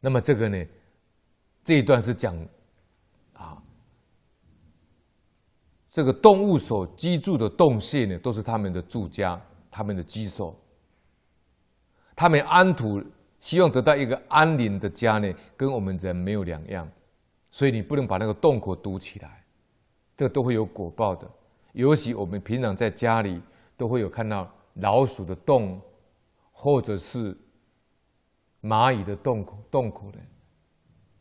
那么这个呢，这一段是讲啊，这个动物所居住的洞穴呢，都是他们的住家，他们的居所。他们安土，希望得到一个安宁的家呢，跟我们人没有两样。所以你不能把那个洞口堵起来，这个都会有果报的。尤其我们平常在家里都会有看到老鼠的洞，或者是蚂蚁的洞口洞口呢，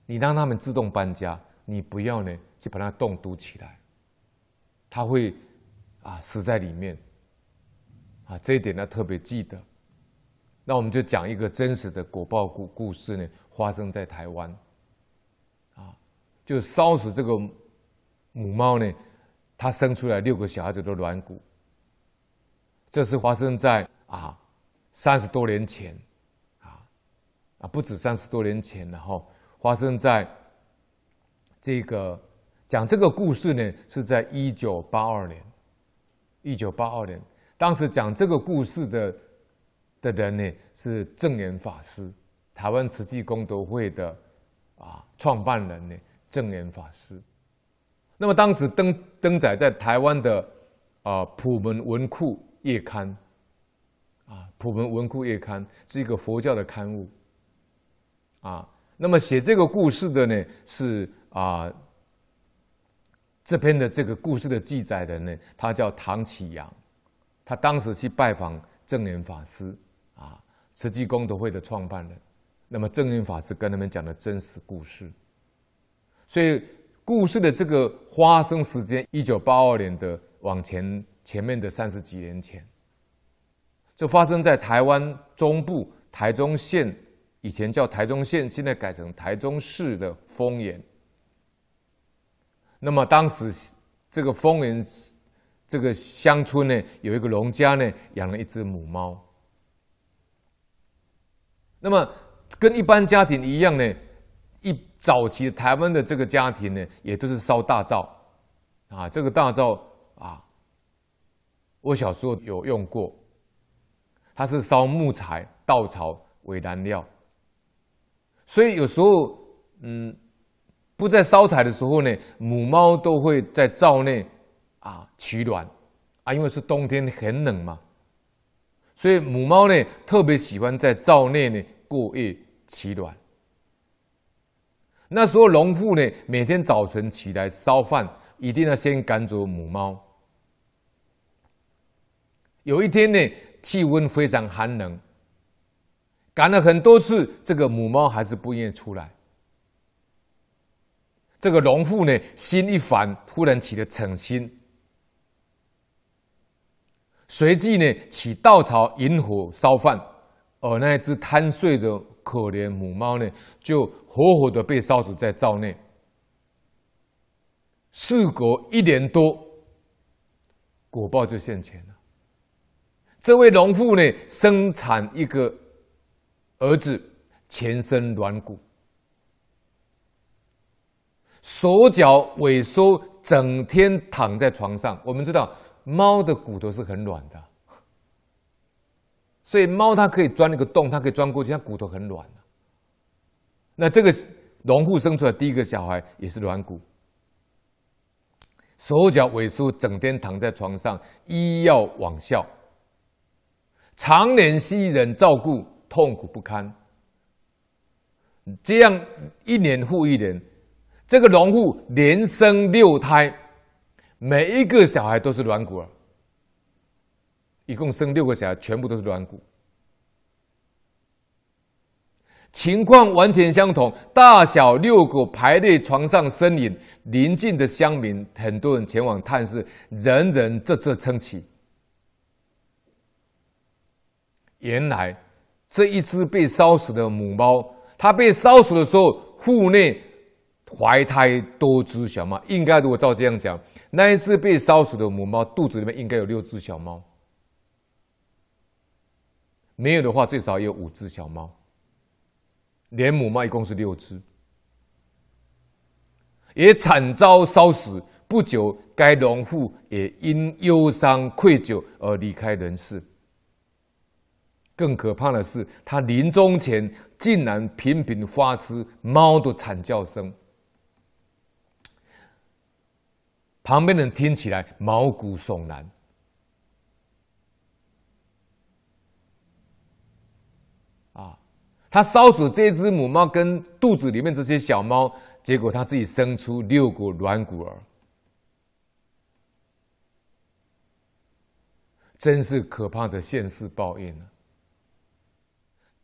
你让它们自动搬家，你不要呢去把那洞堵起来，它会啊死在里面啊，这一点呢特别记得。那我们就讲一个真实的果报故故事呢，发生在台湾。啊就烧死这个母猫呢，它生出来六个小孩子的软骨。这是发生在啊三十多年前，啊不止三十多年前，了哈发生在这个讲这个故事呢，是在一九八二年。一九八二年，当时讲这个故事的的人呢，是证严法师，台湾慈济功德会的啊创办人呢。证严法师，那么当时登登载在台湾的啊《普门文库月刊》啊，《普门文库月刊》是一个佛教的刊物啊。那么写这个故事的呢是啊，这篇的这个故事的记载的呢，他叫唐启阳，他当时去拜访证严法师啊，慈济功德会的创办人。那么证严法师跟他们讲的真实故事。所以故事的这个发生时间，一九八二年的往前前面的三十几年前，就发生在台湾中部台中县，以前叫台中县，现在改成台中市的丰原。那么当时这个丰原这个乡村呢，有一个农家呢，养了一只母猫。那么跟一般家庭一样呢。一早期台湾的这个家庭呢，也都是烧大灶，啊，这个大灶啊，我小时候有用过，它是烧木材、稻草为燃料，所以有时候，嗯，不在烧柴的时候呢，母猫都会在灶内啊取暖，啊，因为是冬天很冷嘛，所以母猫呢特别喜欢在灶内呢过夜取暖。那时候农妇呢，每天早晨起来烧饭，一定要先赶走母猫。有一天呢，气温非常寒冷，赶了很多次，这个母猫还是不愿意出来。这个农妇呢，心一烦，突然起了嗔心，随即呢，起稻草引火烧饭，而那只贪睡的。可怜母猫呢，就活活的被烧死在灶内。事隔一年多，果报就现前了。这位农妇呢，生产一个儿子，全身软骨，手脚萎缩，整天躺在床上。我们知道，猫的骨头是很软的。所以猫它可以钻那个洞，它可以钻过去，它骨头很软。那这个农户生出来第一个小孩也是软骨，手脚萎缩，整天躺在床上，医药罔效，常年需人照顾，痛苦不堪。这样一年复一年，这个农户连生六胎，每一个小孩都是软骨儿。一共生六个小孩，全部都是软骨，情况完全相同，大小六个排列床上呻吟，邻近的乡民很多人前往探视，人人啧啧称奇。原来这一只被烧死的母猫，它被烧死的时候，腹内怀胎多只小猫，应该如果照这样讲，那一只被烧死的母猫肚子里面应该有六只小猫。没有的话，最少也有五只小猫。连母猫一共是六只，也惨遭烧死。不久，该农妇也因忧伤愧疚而离开人世。更可怕的是，他临终前竟然频频发出猫的惨叫声，旁边人听起来毛骨悚然。啊，他烧死这只母猫跟肚子里面这些小猫，结果他自己生出六个软骨儿。真是可怕的现世报应啊！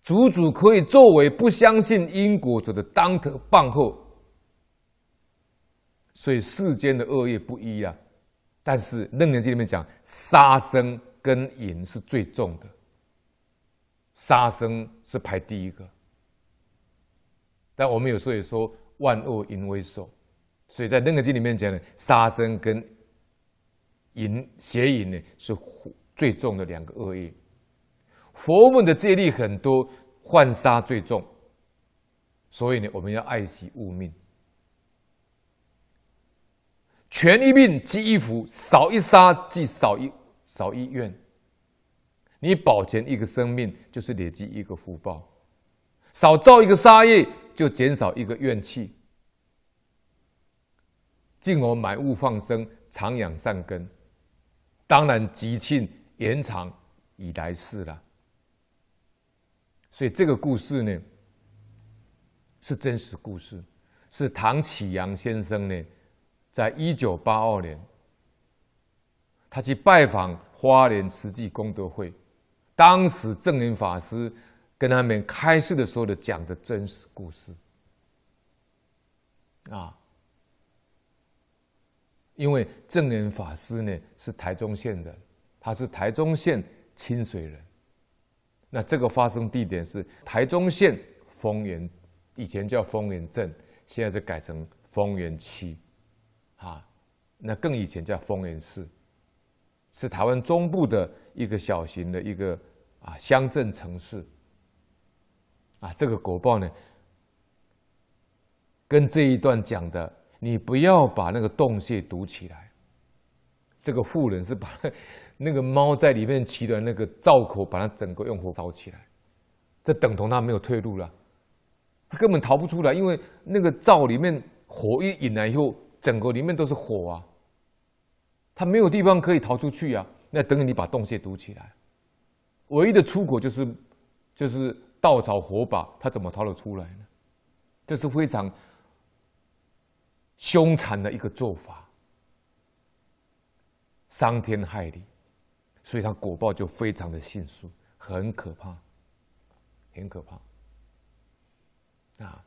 足足可以作为不相信因果者的当头棒喝。所以世间的恶业不一啊，但是《楞严经》里面讲，杀生跟淫是最重的，杀生是排第一个。但我们有时候也说万恶淫为首，所以在《楞严经》里面讲的杀生跟淫邪淫呢是最重的两个恶业，佛门的戒律很多，犯杀最重，所以呢，我们要爱惜物命，全一命积一福，少一杀即少一少一怨。你保全一个生命，就是累积一个福报；少造一个杀业，就减少一个怨气。敬我买物放生，常养善根，当然吉庆。延长以来世了，所以这个故事呢，是真实故事，是唐启阳先生呢，在一九八二年，他去拜访花莲慈济功德会，当时证严法师跟他们开示的时候的讲的真实故事，啊，因为证严法师呢是台中县人。他是台中县清水人，那这个发生地点是台中县丰原，以前叫丰原镇，现在是改成丰原区，啊，那更以前叫丰原市，是台湾中部的一个小型的一个啊乡镇城市，啊，这个果报呢，跟这一段讲的，你不要把那个洞穴堵起来，这个妇人是把。那个猫在里面骑的那个灶口，把它整个用火烧起来，这等同它没有退路了，它根本逃不出来，因为那个灶里面火一引来以后，整个里面都是火啊，它没有地方可以逃出去啊。那等于你把洞穴堵起来，唯一的出口就是就是稻草火把，它怎么逃得出来呢？这是非常凶残的一个做法，伤天害理。所以他果报就非常的迅速，很可怕，很可怕，啊。